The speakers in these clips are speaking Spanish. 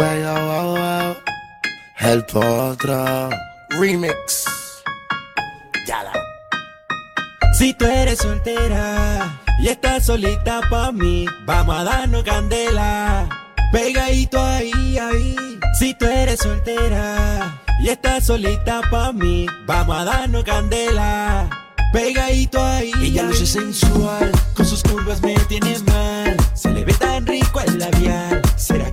Sueño, wow. El Potro Remix. Yala. Si tú eres soltera y estás solita pa' mí, vamos a darnos candela. Pegadito ahí, ahí. Si tú eres soltera y estás solita pa' mí, vamos a darnos candela. Pegadito ahí. Ella luce sensual, con sus curvas me tiene mal. Se le ve tan rico el labial. Será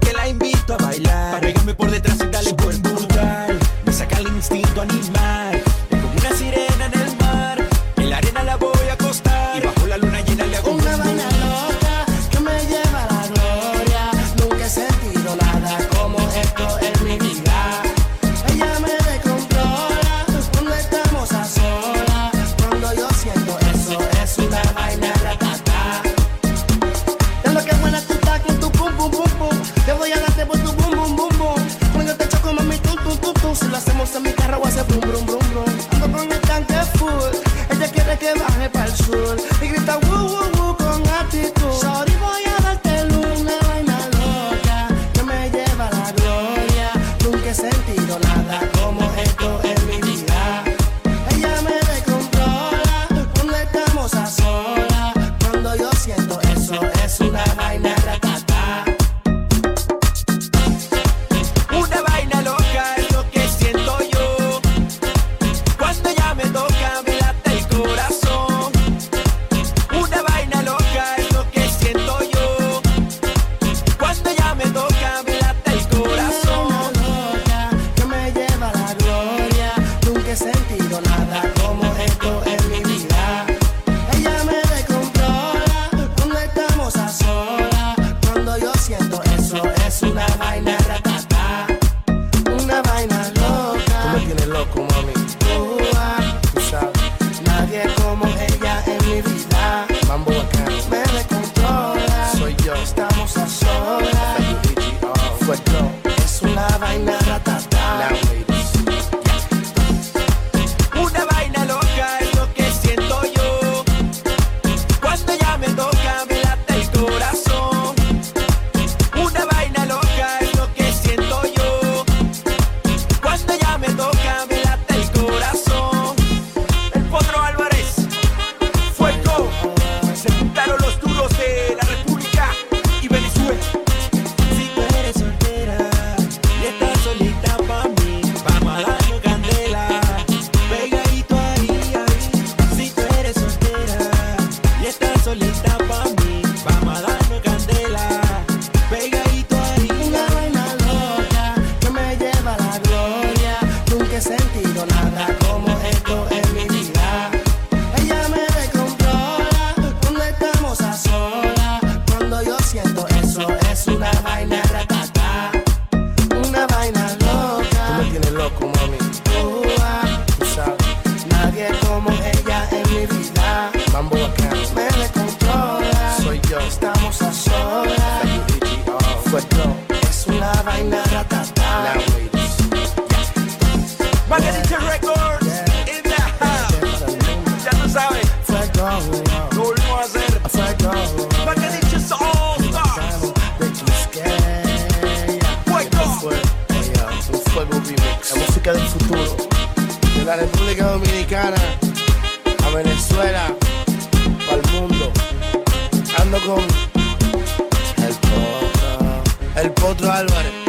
el potro Álvarez.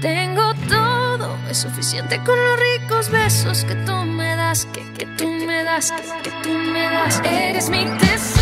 Tengo todo, es suficiente con los ricos besos que tú me das, que, que tú me das, que, que tú me das. Eres mi tesoro.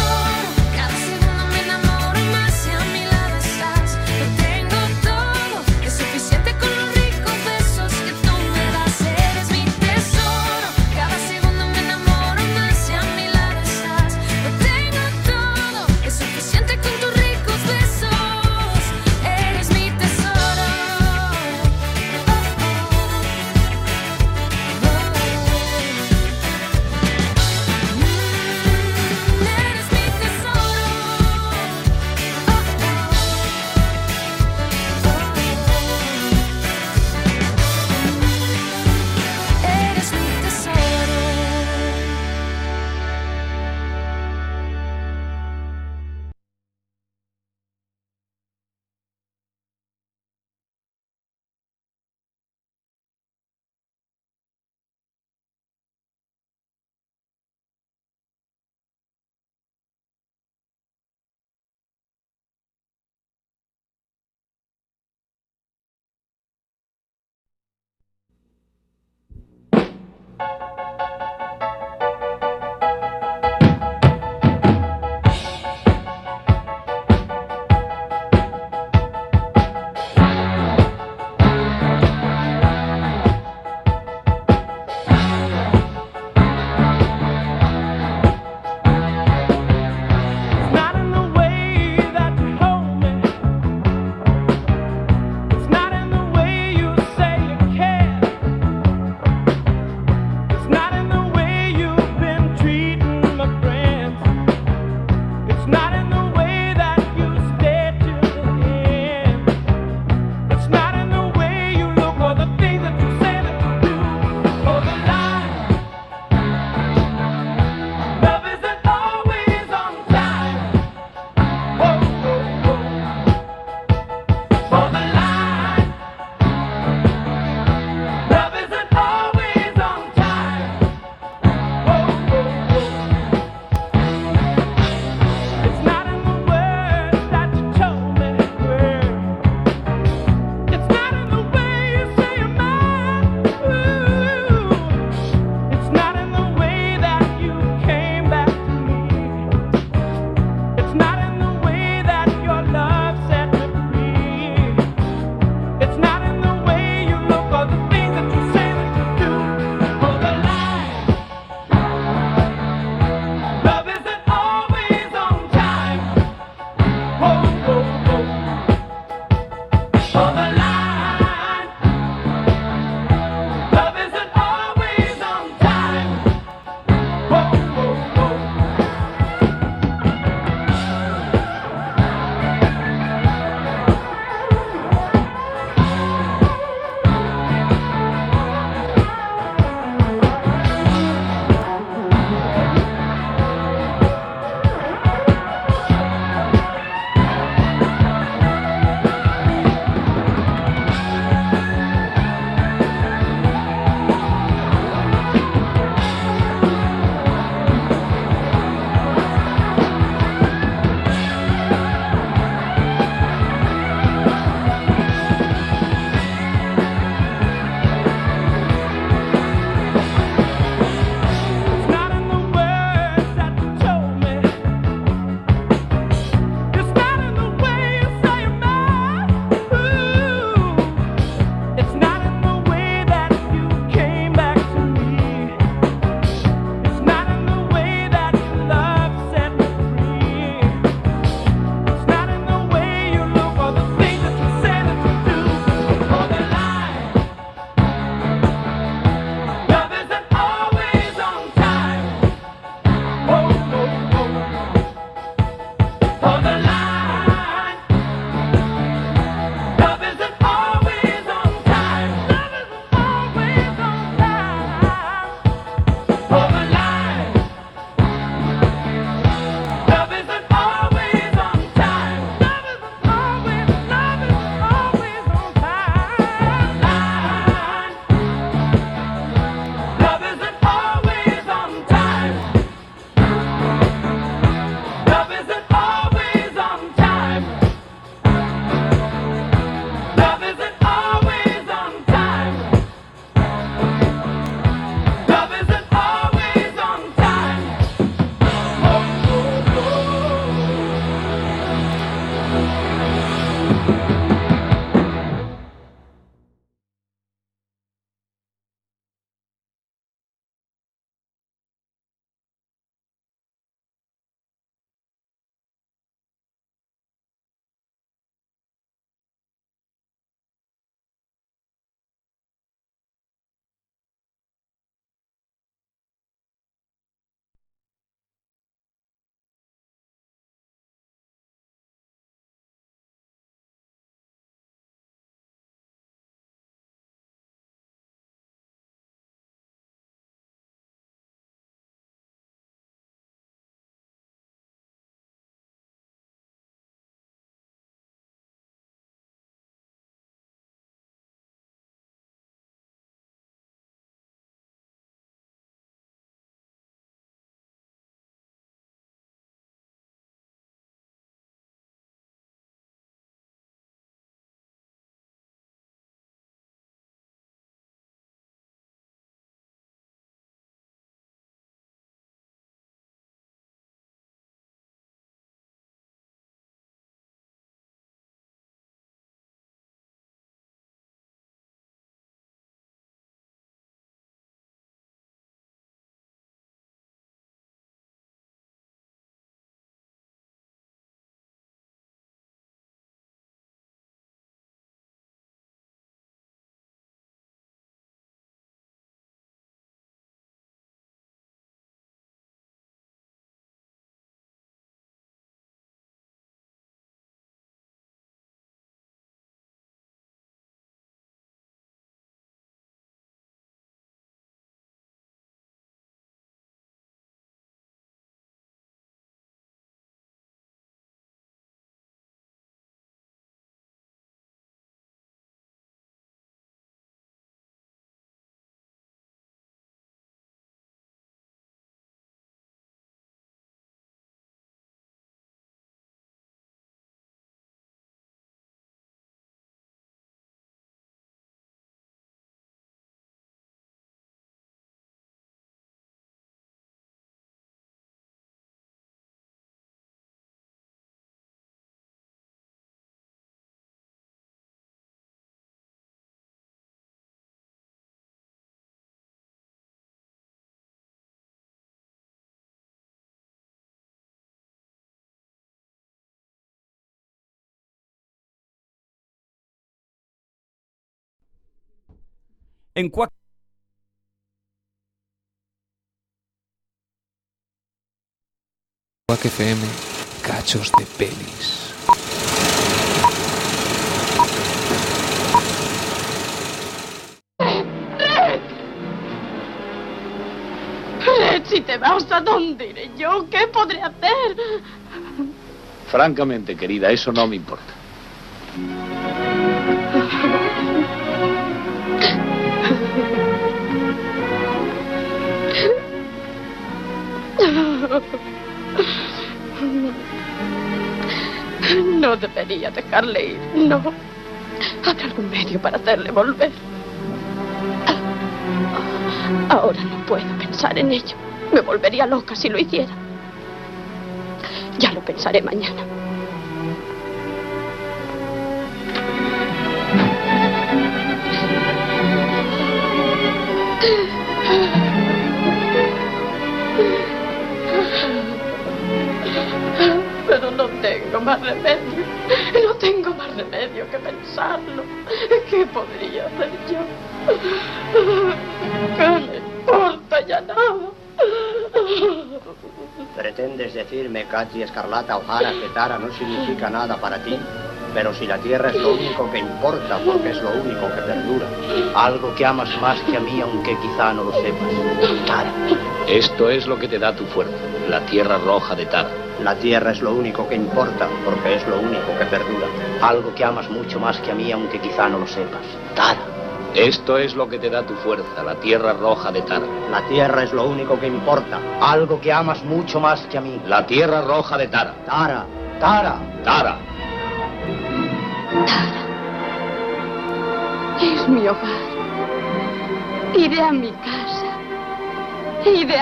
En Cuac Quack FM, cachos de pelis. Red, si te vas, ¿a dónde iré yo? ¿Qué podré hacer? Francamente, querida, eso no me importa. No debería dejarle ir, no. Habrá algún medio para hacerle volver. Ahora no puedo pensar en ello. Me volvería loca si lo hiciera. Ya lo pensaré mañana. Pero no tengo más remedio. No tengo más remedio que pensarlo. ¿Qué podría hacer yo? ¿Qué me importa ya nada? ¿Pretendes decirme, Katy Escarlata O'Hara, que Tara no significa nada para ti? Pero si la tierra es lo único que importa, porque es lo único que perdura. Algo que amas más que a mí, aunque quizá no lo sepas. Tara. Esto es lo que te da tu fuerza, la tierra roja de Tara. La tierra es lo único que importa, porque es lo único que perdura. Algo que amas mucho más que a mí, aunque quizá no lo sepas. Tara. Esto es lo que te da tu fuerza, la tierra roja de Tara. La tierra es lo único que importa. Algo que amas mucho más que a mí. La tierra roja de Tara. Tara. Tara. Tara. Es mi hogar. Iré a mi casa.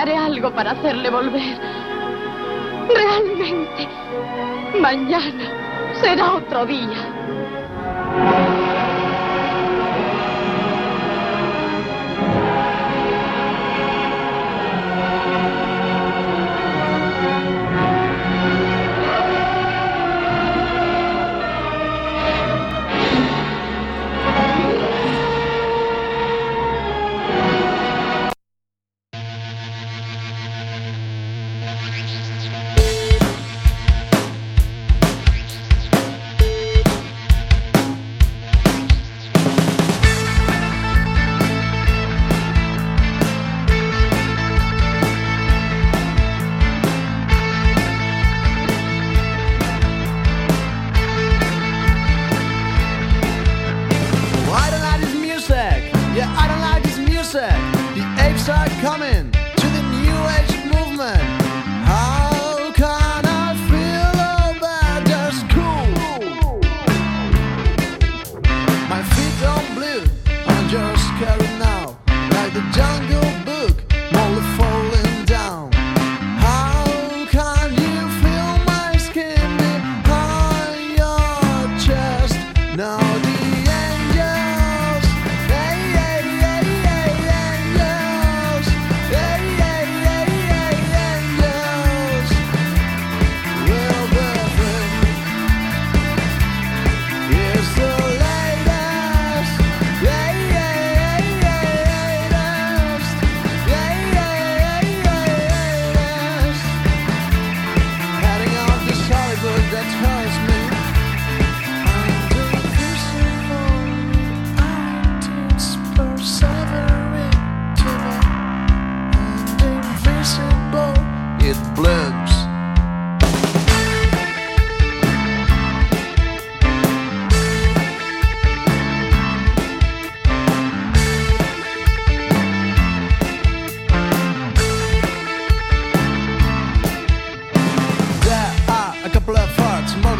Haré algo para hacerle volver. Realmente. Mañana será otro día.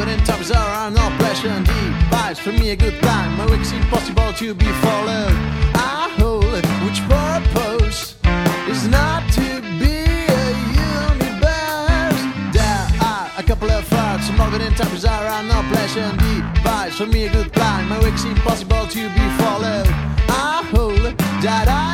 In topics around no pressure and device for me a good time. My week's impossible to be followed. I hold which purpose is not to be a universe. There are a couple of hearts moving in topics around no pressure and device for me a good time. My week's impossible to be followed. I hold that I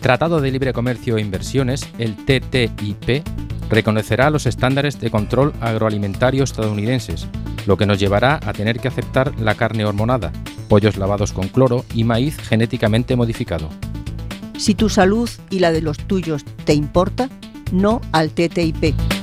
Tratado de Libre Comercio e Inversiones, el TTIP, reconocerá los estándares de control agroalimentario estadounidenses, lo que nos llevará a tener que aceptar la carne hormonada, pollos lavados con cloro y maíz genéticamente modificado. Si tu salud y la de los tuyos te importa, no al TTIP.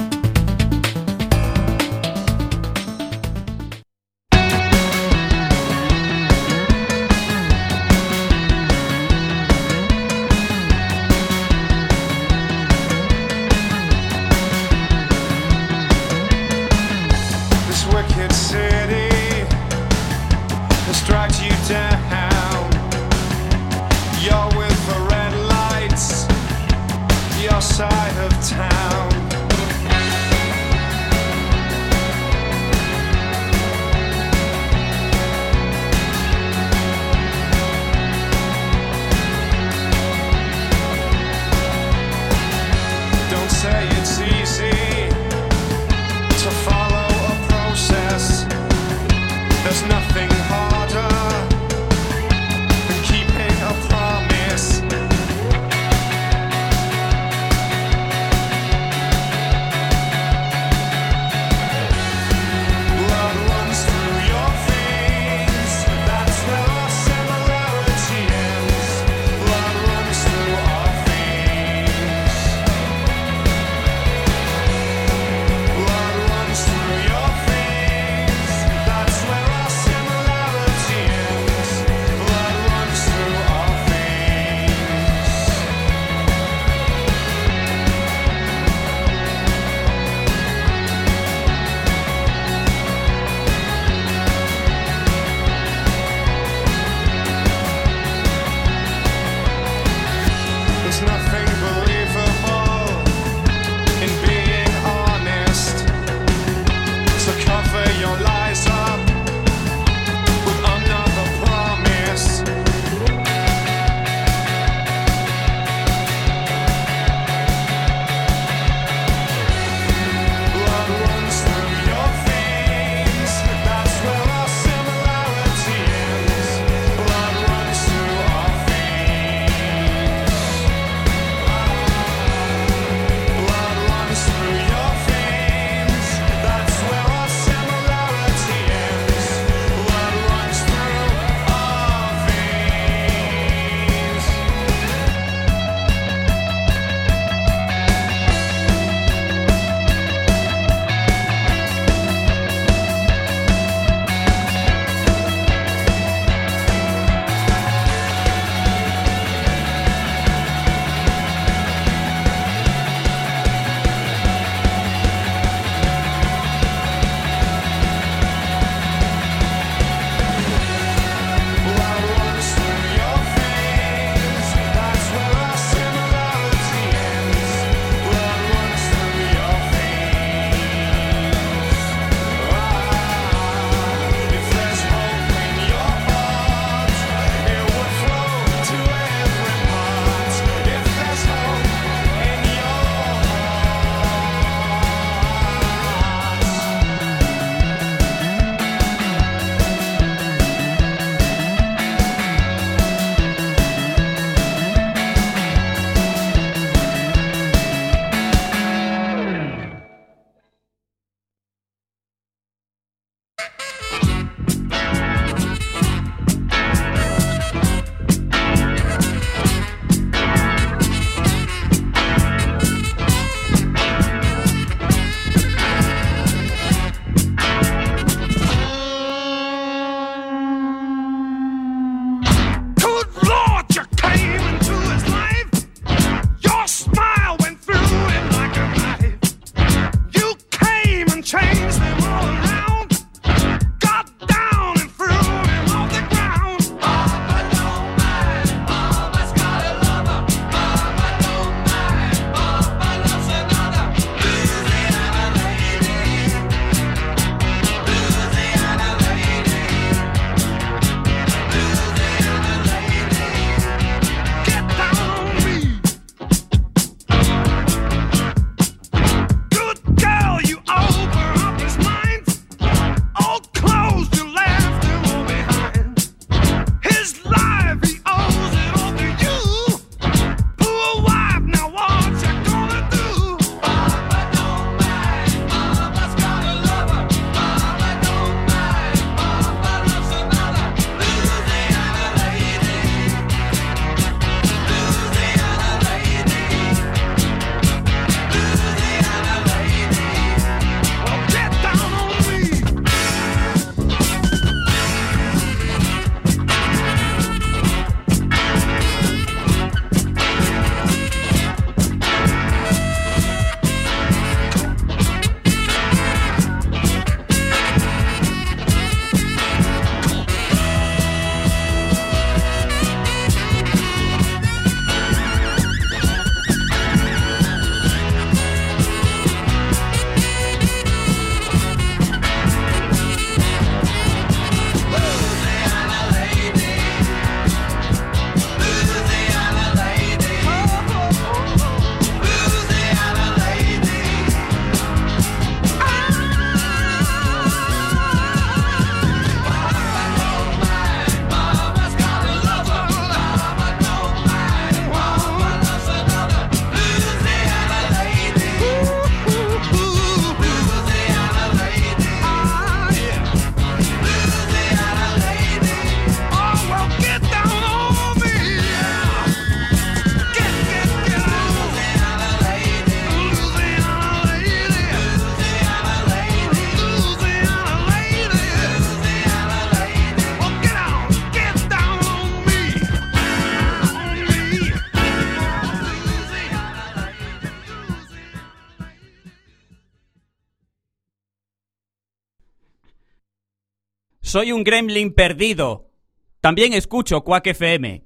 Soy un gremlin perdido. También escucho Quack FM.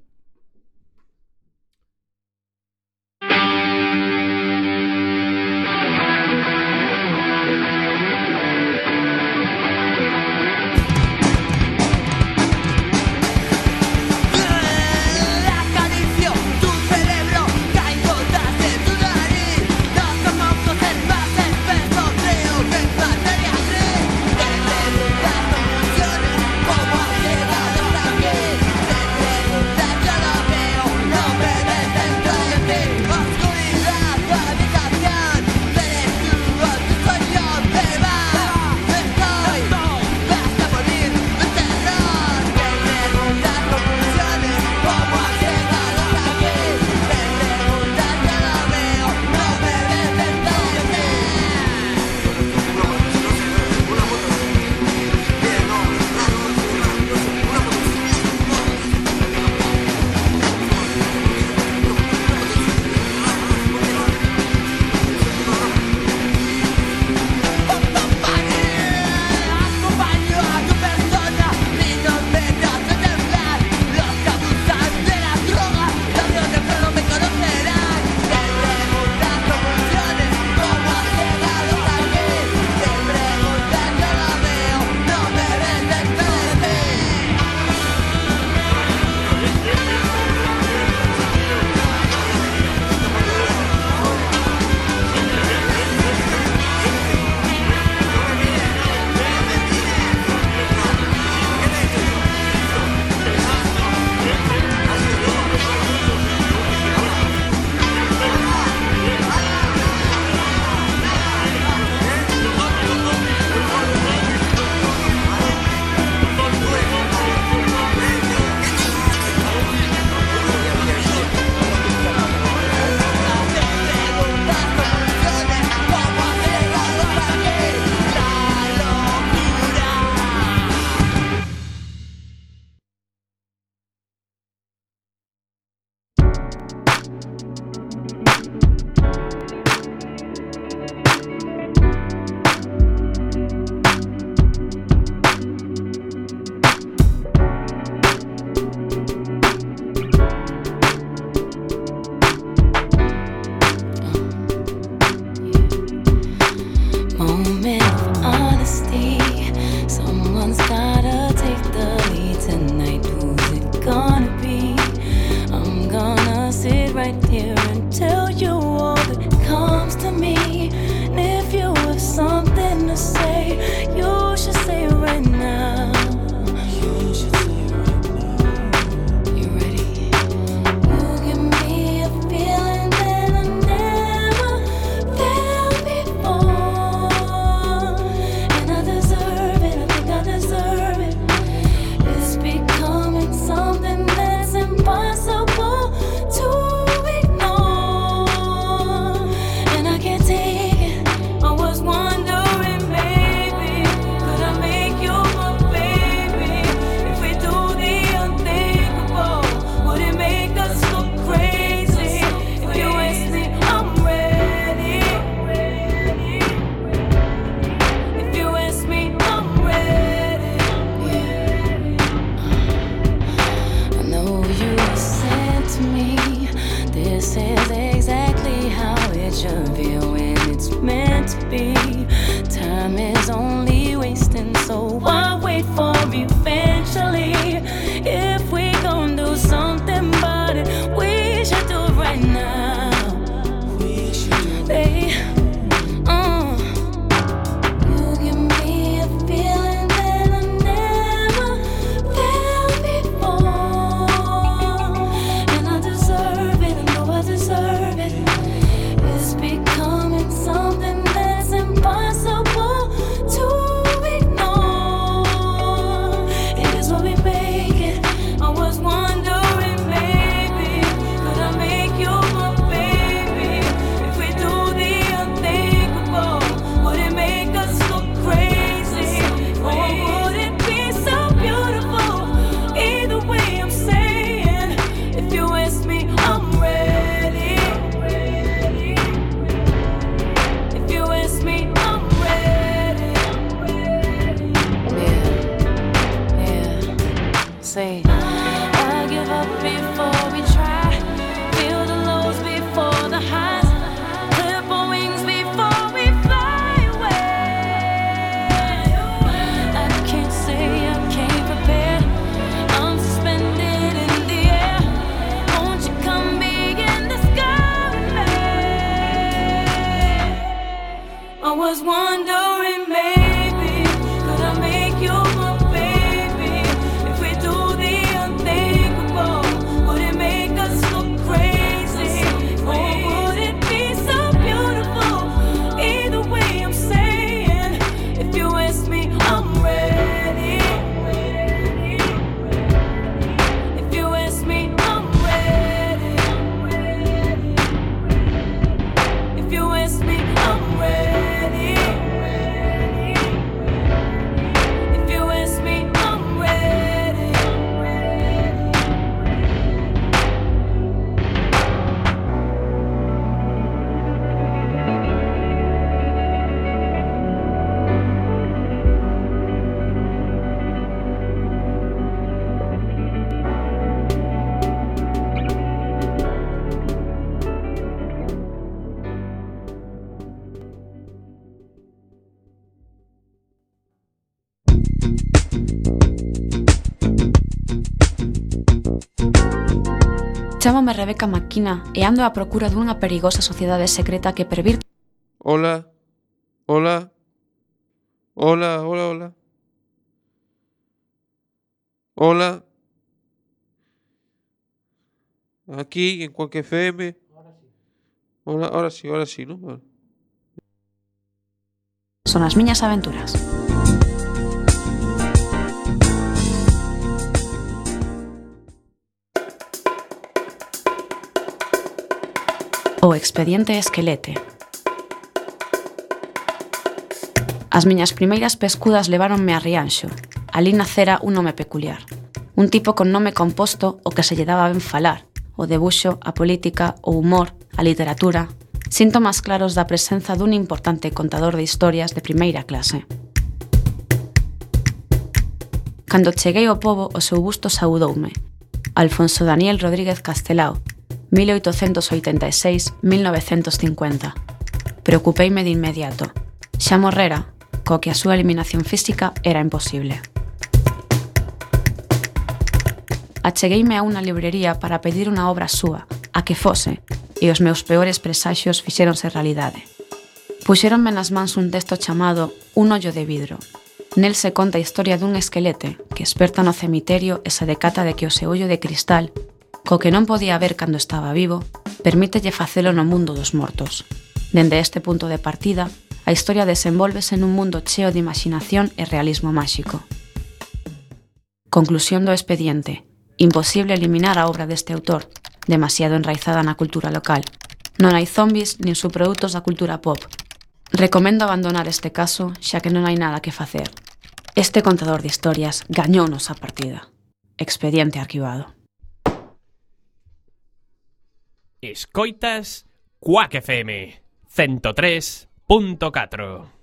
Chámame Rebeca Maquina e ando á procura dunha perigosa sociedade secreta que pervirte... Hola, hola, hola, hola, hola. Hola. Aquí, en cualquier FM. Hola, ahora sí, ahora sí, ¿no? Son as miñas aventuras. O expediente esquelete. As miñas primeiras pescudas leváronme a Rianxo. Alí nacera un nome peculiar. Un tipo con nome composto o que se lle daba ben falar. O debuxo, a política, o humor, a literatura... Síntomas claros da presenza dun importante contador de historias de primeira clase. Cando cheguei ao pobo, o seu busto saudoume. Alfonso Daniel Rodríguez Castelao, 1886-1950. Preocupeime de inmediato. Xa morrera, co que a súa eliminación física era imposible. Achegueime a unha librería para pedir unha obra súa, a que fose, e os meus peores presaxios fixéronse realidade. Puxéronme nas mans un texto chamado Un ollo de vidro. Nel se conta a historia dun esquelete que esperta no cemiterio e se decata de que o seu ollo de cristal co que non podía ver cando estaba vivo, permítelle facelo no mundo dos mortos. Dende este punto de partida, a historia desenvolvese nun mundo cheo de imaginación e realismo máxico. Conclusión do expediente. Imposible eliminar a obra deste autor, demasiado enraizada na cultura local. Non hai zombies nin subprodutos da cultura pop. Recomendo abandonar este caso, xa que non hai nada que facer. Este contador de historias gañounos a partida. Expediente arquivado. Escoitas Quack FM 103.4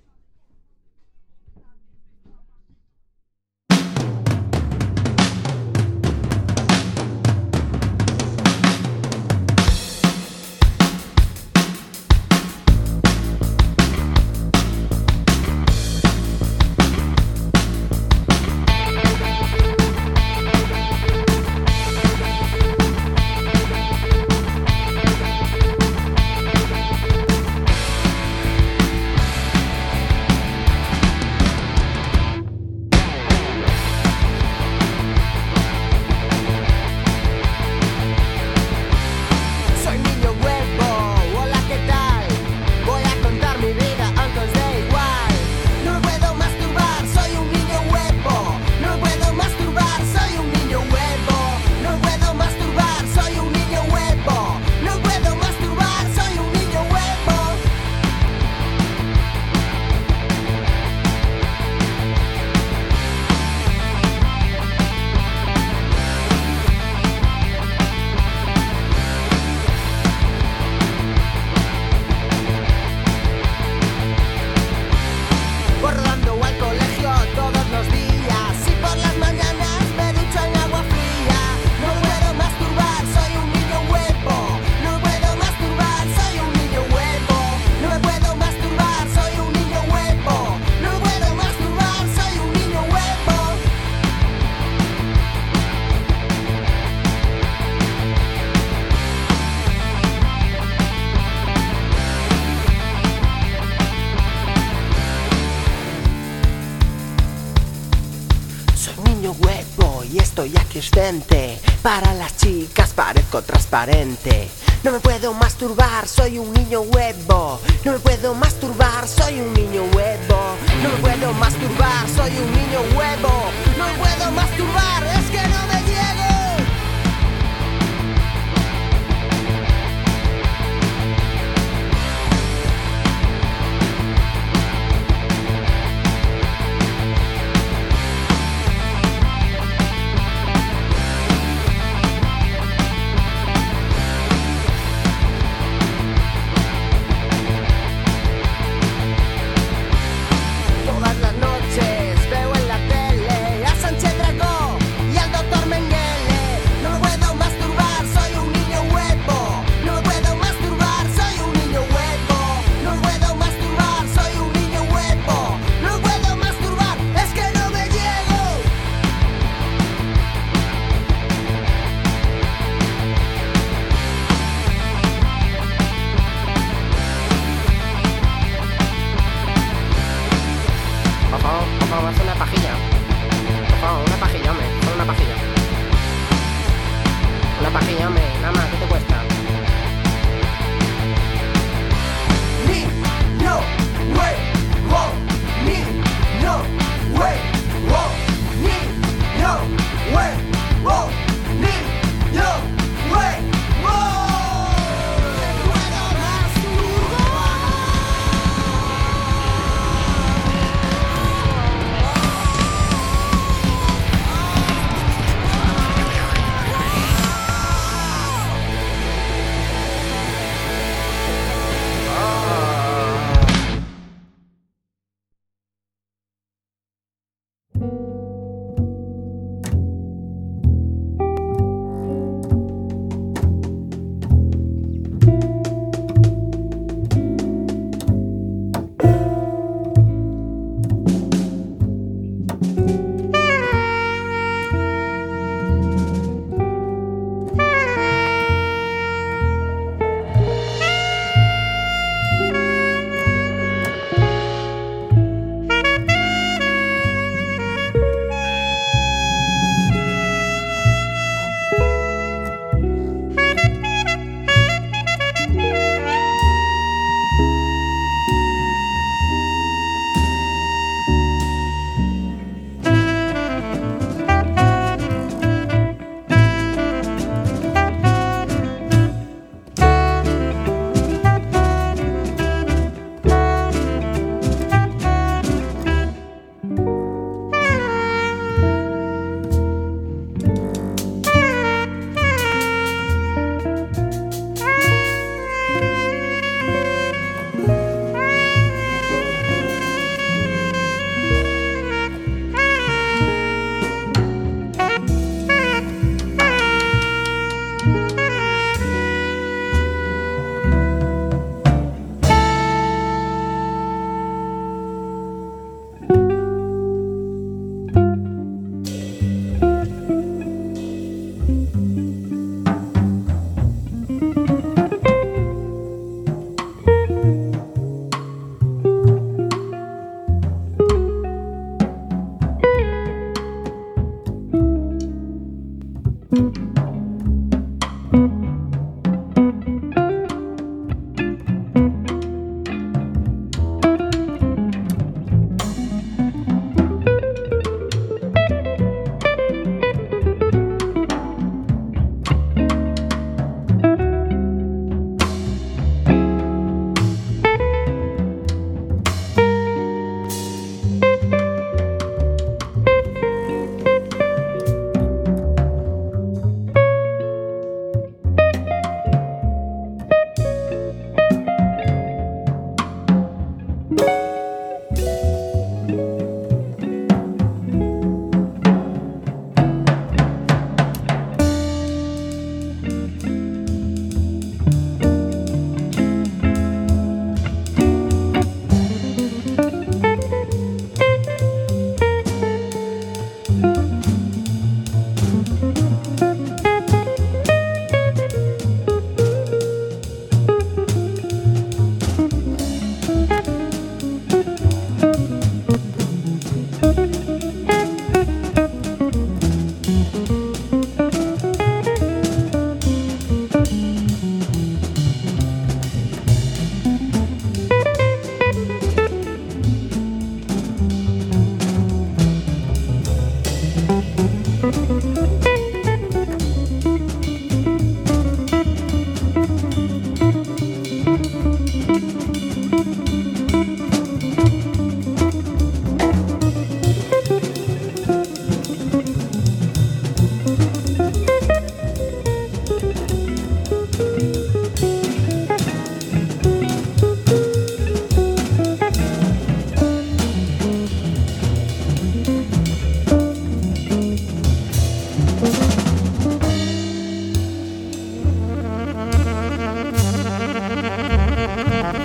Para las chicas parezco transparente. No me puedo masturbar, soy un niño huevo.